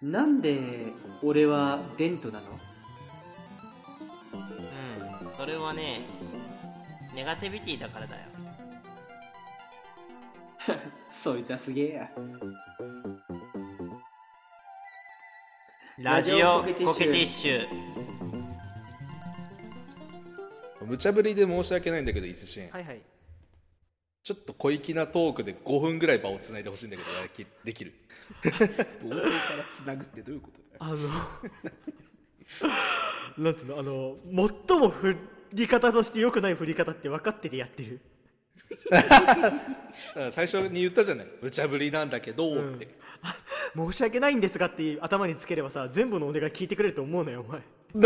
なんで俺はデントなの？うんそれはねネガティビティだからだよ。そいつはすげえや。ラジオコケティッシュ。無茶ぶりで申し訳ないんだけどイスシン、はいはいちょっと小粋なトークで5分ぐらい場をつないでほしいんだけどやきできる？冒頭からつなぐってどういうことだよ？あの なんつうの？あの最も振り方として良くない振り方って分かっててやってる？最初に言ったじゃない。無茶ぶりなんだけどって、申し訳ないんですがって頭につければさ全部のお願い聞いてくれると思うのよお前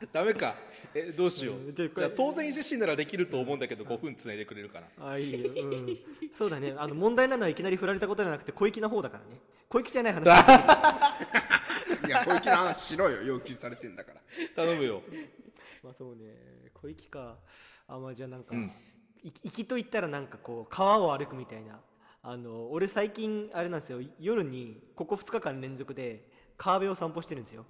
ダメか。えどうしよう、うんじゃ当然イスシンならできると思うんだけど5分つないでくれるかなあいいよ、うん、そうだね。あの問題なのはいきなり振られたことじゃなくて小粋な方だからね。小粋じゃない話。いや小粋な話しろよ。要求されてんだから。頼むよ。まあそうね。小粋か。あまあじゃあなんか、うん。い粋と言ったらなんかこう川を歩くみたいな。あの俺最近あれなんですよ。夜にここ2日間連続で川辺を散歩してるんですよ。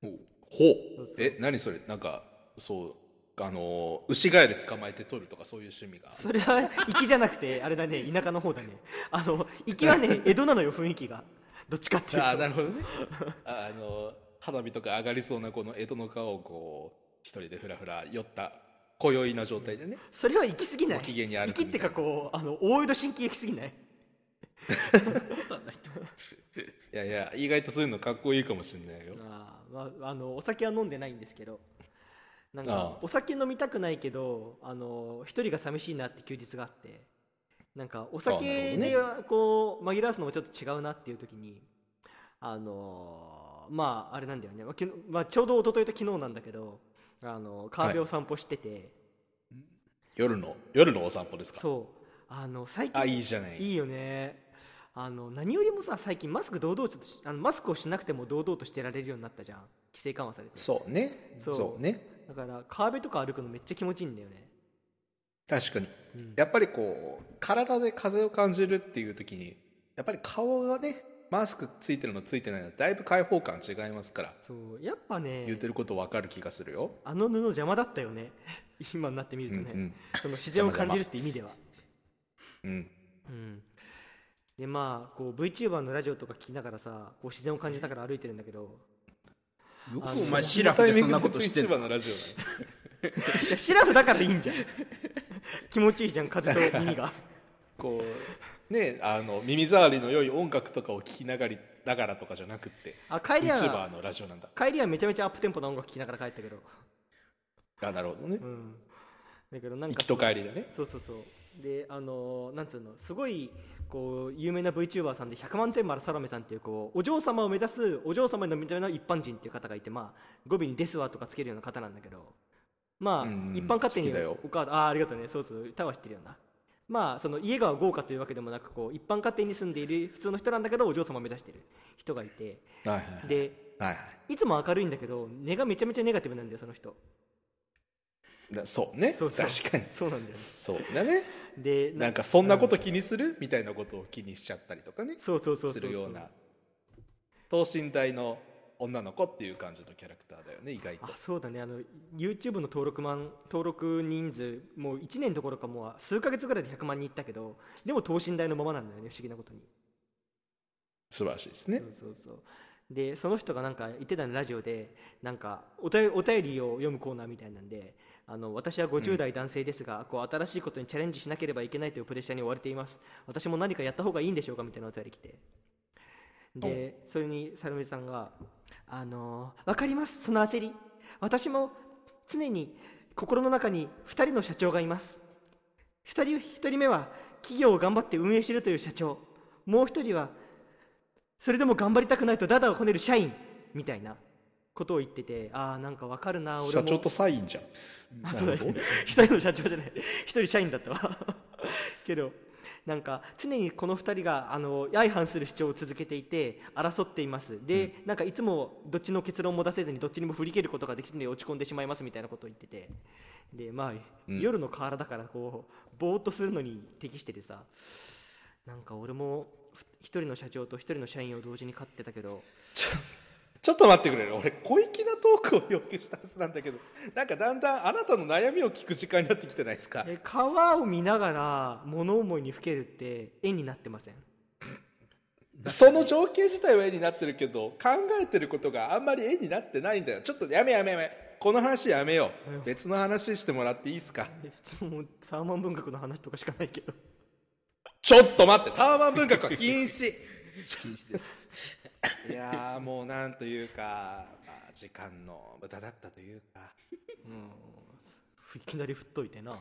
ほうほう。え何それ？なんかそうあの牛ガエル捕まえて取るとかそういう趣味が。それは粋じゃなくて あれだね。田舎の方だね。あの粋はね 江戸なのよ雰囲気が。どっちかっていうと。あなるほどね。ああの花火とか上がりそうなこの江戸の川をこう一人でふらふら寄った今宵な状態でね。それは行き過ぎない。ご機嫌に歩く粋ってかこうあの大江戸新規行き過ぎない。いやいや意外とそういうのかっこいいかもしれないよまあ、あのお酒は飲んでないんですけど。なんかお酒飲みたくないけどあの一人が寂しいなって休日があって。なんかお酒でこう紛らわすのもちょっと違うなっていう時にあのまああれなんだよね、まあちょうど一昨日と昨日なんだけどあの川辺を散歩してて、夜の夜のお散歩ですか？そう。あの最近あいいじゃない。いいよねあの何よりもさ最近マスク堂々としあのマスクをしなくても堂々としてられるようになったじゃん。規制緩和されて。そうね。そう。そうね。だから川辺とか歩くのめっちゃ気持ちいいんだよね。確かに、うん。やっぱりこう体で風を感じるっていう時にやっぱり顔がねマスクついてるのついてないのだいぶ開放感違いますから。そうやっぱね言ってること分かる気がするよ。あの布邪魔だったよね。今になってみるとね、うんうん。その自然を感じるって意味では。うん。うんでまあこう VTuber のラジオとか聞きながらさこう自然を感じながら歩いてるんだけど。よくあお前シラフでそんなことしてんるシラフだからいいんじゃん。気持ちいいじゃん風と耳が。こうねあの耳障りの良い音楽とかを聞きながりながらとかじゃなくって。あ帰りはのラジオなんだ。帰りはめちゃめちゃアップテンポな音楽聴きながら帰ったけど。あなるほどね。うん。だけどなんか行きと帰りでね。そうそうそうであのなんつうのすごいこう有名な VTuber さんで100万点丸サロメさんっていうこうお嬢様を目指すお嬢様の見た目の一般人っていう方がいてまあ語尾に「ですわ」とかつけるような方なんだけどまあ、一般家庭にお母さんああありがとうね。そうそう歌は知ってるよな。まあその家が豪華というわけでもなくこう一般家庭に住んでいる普通の人なんだけどお嬢様を目指している人がいて。はいはいではいはい。いつも明るいんだけど根がめちゃめちゃネガティブなんだよその人。だそうね。そうそう。確かに。そうなんだよね。そうだねでなんかそんなこと気にする、みたいなことを気にしちゃったりとかね。そうそうそうするような。等身大の女の子っていう感じのキャラクターだよね意外と。あそうだね。あの YouTube の登録万登録人数もう1年どころかもう数ヶ月ぐらいで100万人いったけどでも等身大のままなんだよね不思議なことに。素晴らしいですね。そうそうそうでその人がなんか言ってたのラジオでなんかおたお便りを読むコーナーみたいなんであの私は50代男性ですが、こう新しいことにチャレンジしなければいけないというプレッシャーに追われています。私も何かやった方がいいんでしょうかみたいなお便り来て。でそれにサルメさんが「あの分かりますその焦り。私も常に心の中に2人の社長がいます。1人 ,1 人目は企業を頑張って運営しているという社長。もう1人はそれでも頑張りたくないとダダをこねる社員みたいなことを言っててああなんかわかるな俺も。社長とサインじゃん。あそうだね 一人の社長じゃない。一人社員だったわ。けどなんか常にこの2人があの相反する主張を続けていて争っています。で、なんかいつもどっちの結論も出せずにどっちにも振り切ることができずに落ち込んでしまいますみたいなことを言ってて。でまあ、うん。夜の河原だからこうぼーっとするのに適しててさ。なんか俺もふ一人の社長と一人の社員を同時に飼ってたけど。ちょちょっと待ってくれる俺小粋なトークを要求したはずなんだけど。なんかだんだんあなたの悩みを聞く時間になってきてないですか？え川を見ながら物思いにふけるって絵になってません？その情景自体は絵になってるけど考えてることがあんまり絵になってないんだよ。ちょっとやめやめやめ。この話やめよえう別の話してもらっていいですか？えもうサーマン文学の話とかしかないけどちょっと待って。タワマン文学は禁止。禁止です。いやーもうなんというか、まあ、時間の無駄だったというか。いきなり振っといてな。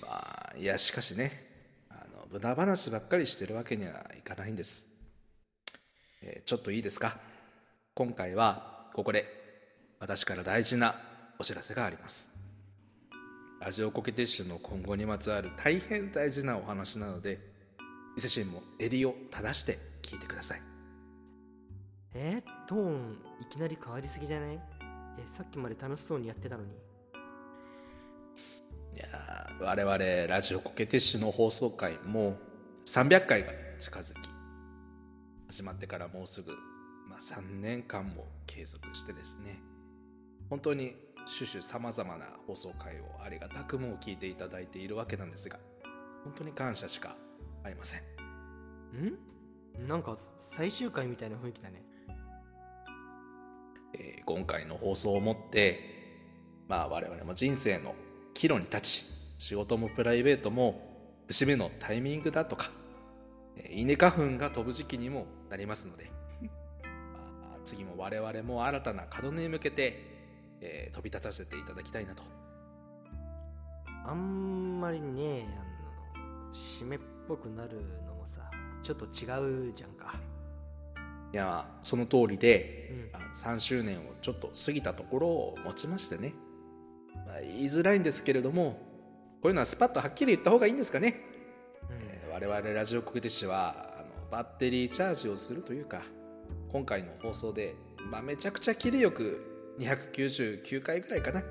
まあいやしかしねあの無駄話ばっかりしてるわけにはいかないんです、えーちょっといいですか？今回はここで私から大事なお知らせがありますラジオコケティッシュの今後にまつわる大変大事なお話なので伊勢神も襟を正して聞いてください。えトーンいきなり変わりすぎじゃない？えさっきまで楽しそうにやってたのに。いやー我々ラジオコケティッシュの放送回も300回が近づき始まってからもうすぐ、まあ、3年間も継続してですね。本当に種々さまざまな放送回をありがたくも聞いていただいているわけなんですが本当に感謝しかありません。ん？なんか最終回みたいな雰囲気だね。えー今回の放送をもって、まあ、我々も人生の岐路に立ち仕事もプライベートも節目のタイミングだとか、えー稲花粉が飛ぶ時期にもなりますので、まあ次も我々も新たな門に向けて、えー飛び立たせていただきたいなと。あんまりねあの締めっぽくなるのもさちょっと違うじゃんか。いやまあその通りで、うん。あの3周年をちょっと過ぎたところをもちましてね、まあ、言いづらいんですけれどもこういうのはスパッとはっきり言った方がいいんですかね。えー我々ラジオ国ティッシュはあのバッテリーチャージをするというか今回の放送で、まあ、めちゃくちゃ切りよく299回ぐらいかな。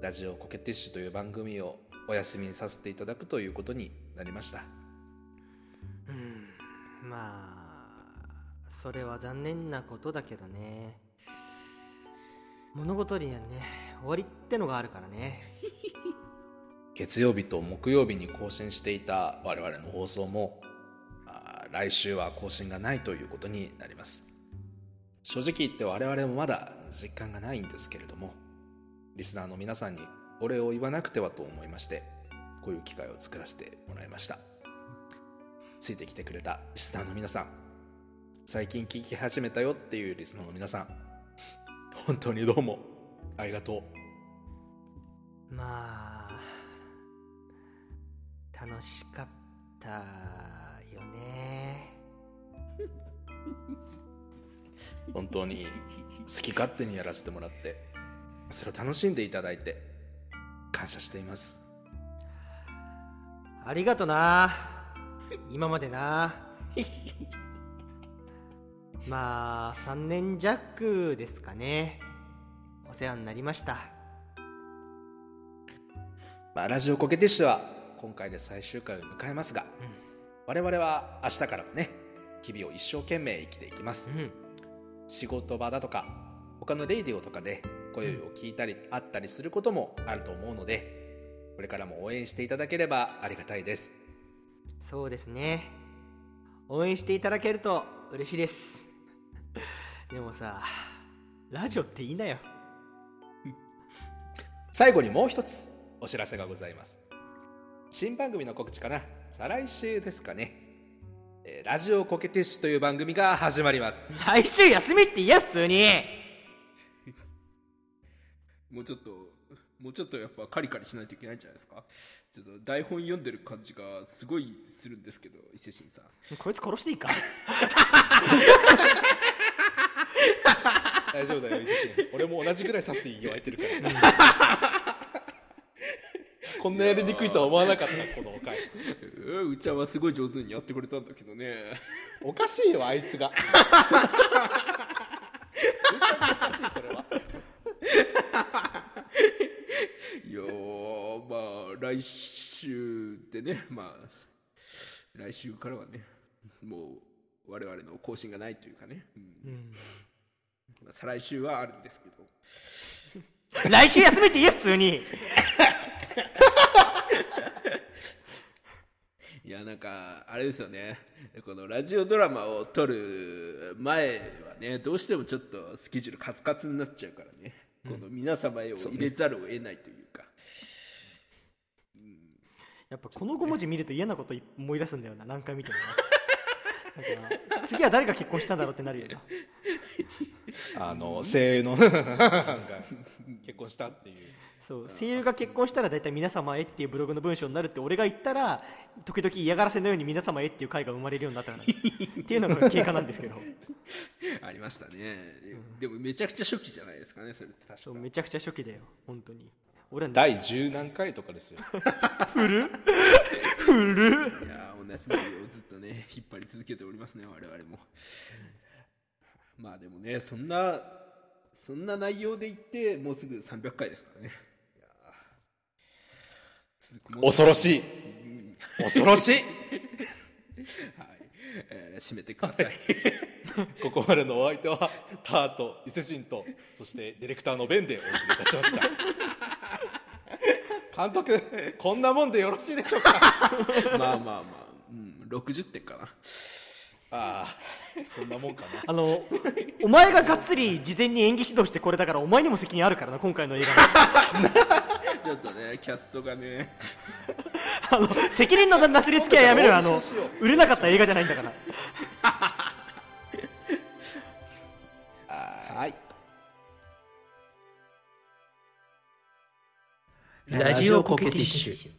ラジオコケティッシュという番組をお休みにさせていただくということになりました。うん。まあそれは残念なことだけどね。物事にはね終わりってのがあるからね。月曜日と木曜日に更新していた我々の放送もあー来週は更新がないということになります。正直言って我々もまだ実感がないんですけれどもリスナーの皆さんにお礼を言わなくてはと思いましてこういう機会を作らせてもらいました。ついてきてくれたリスナーの皆さん最近聞き始めたよっていうリスナーの皆さん本当にどうもありがとう。まあ楽しかったよね 本当に好き勝手にやらせてもらってそれを楽しんでいただいて感謝しています。ありがとな。今までな。まあ3年弱ですかね。お世話になりました。まあ、ラジオコケティッシュは今回で最終回を迎えますが、我々は明日からもね日々を一生懸命生きていきます。うん仕事場だとか他のレイディオとかで声を聞いたり会ったりすることもあると思うのでこれからも応援していただければありがたいです。そうですね。応援していただけると嬉しいです。でもさラジオっていいなよ。最後にもう一つお知らせがございます。新番組の告知かな？再来週ですかねえーラジオコケティッシュという番組が始まります。来週休みって言え普通にもうちょっともうちょっとやっぱカリカリしないといけないんじゃないですか？ちょっと台本読んでる感じがすごいするんですけど伊勢神さん。こいつ殺していいか？大丈夫だよ伊勢神。俺も同じぐらい殺意湧いてるから。こんなやりにくいとは思わなかったこの回。ううちゃんはすごい上手にやってくれたんだけどね。おかしいよあいつが。おかしいそれは。いやーまあ来週でねまあ来週からはねもう我々の更新がないというかね、うん。まあ、再来週はあるんですけど。来週休めって言え普通にいやなんかあれですよね。このラジオドラマを撮る前はねどうしてもちょっとスケジュールカツカツになっちゃうからね、この皆様へを入れざるを得ないというか。やっぱこの5文字見ると嫌なこと思い出すんだよな何回見ても次は誰が結婚したんだろうってなるよな。あの声優のが結婚したっていうそう。声優が結婚したら大体皆様へっていうブログの文章になるって俺が言ったら時々嫌がらせのように皆様へっていう回が生まれるようになったから。っていうのが経過なんですけど。ありましたね、でもめちゃくちゃ初期じゃないですかねそれって確か。そうめちゃくちゃ初期だよ。本当に。俺は第10何回とかですよ。いやー同じ内容をずっとね引っ張り続けておりますね我々も。まあでもねそんなそんな内容で言ってもうすぐ300回ですからね恐ろしい。恐ろしい。はい、えー締めてください。ここまでのお相手はタート伊勢神とそしてディレクターのベンでお送りいたしました。監督こんなもんでよろしいでしょうか？まあまあまあ、うん、60点かな。ああそんなもんかな。あのお前ががっつり事前に演技指導してこれだからお前にも責任あるからな今回の映画のちょっとねキャストがね。あの責任のなすりつけはやめろよ。あの売れなかった映画じゃないんだから。はい。ラジオコケティッシュ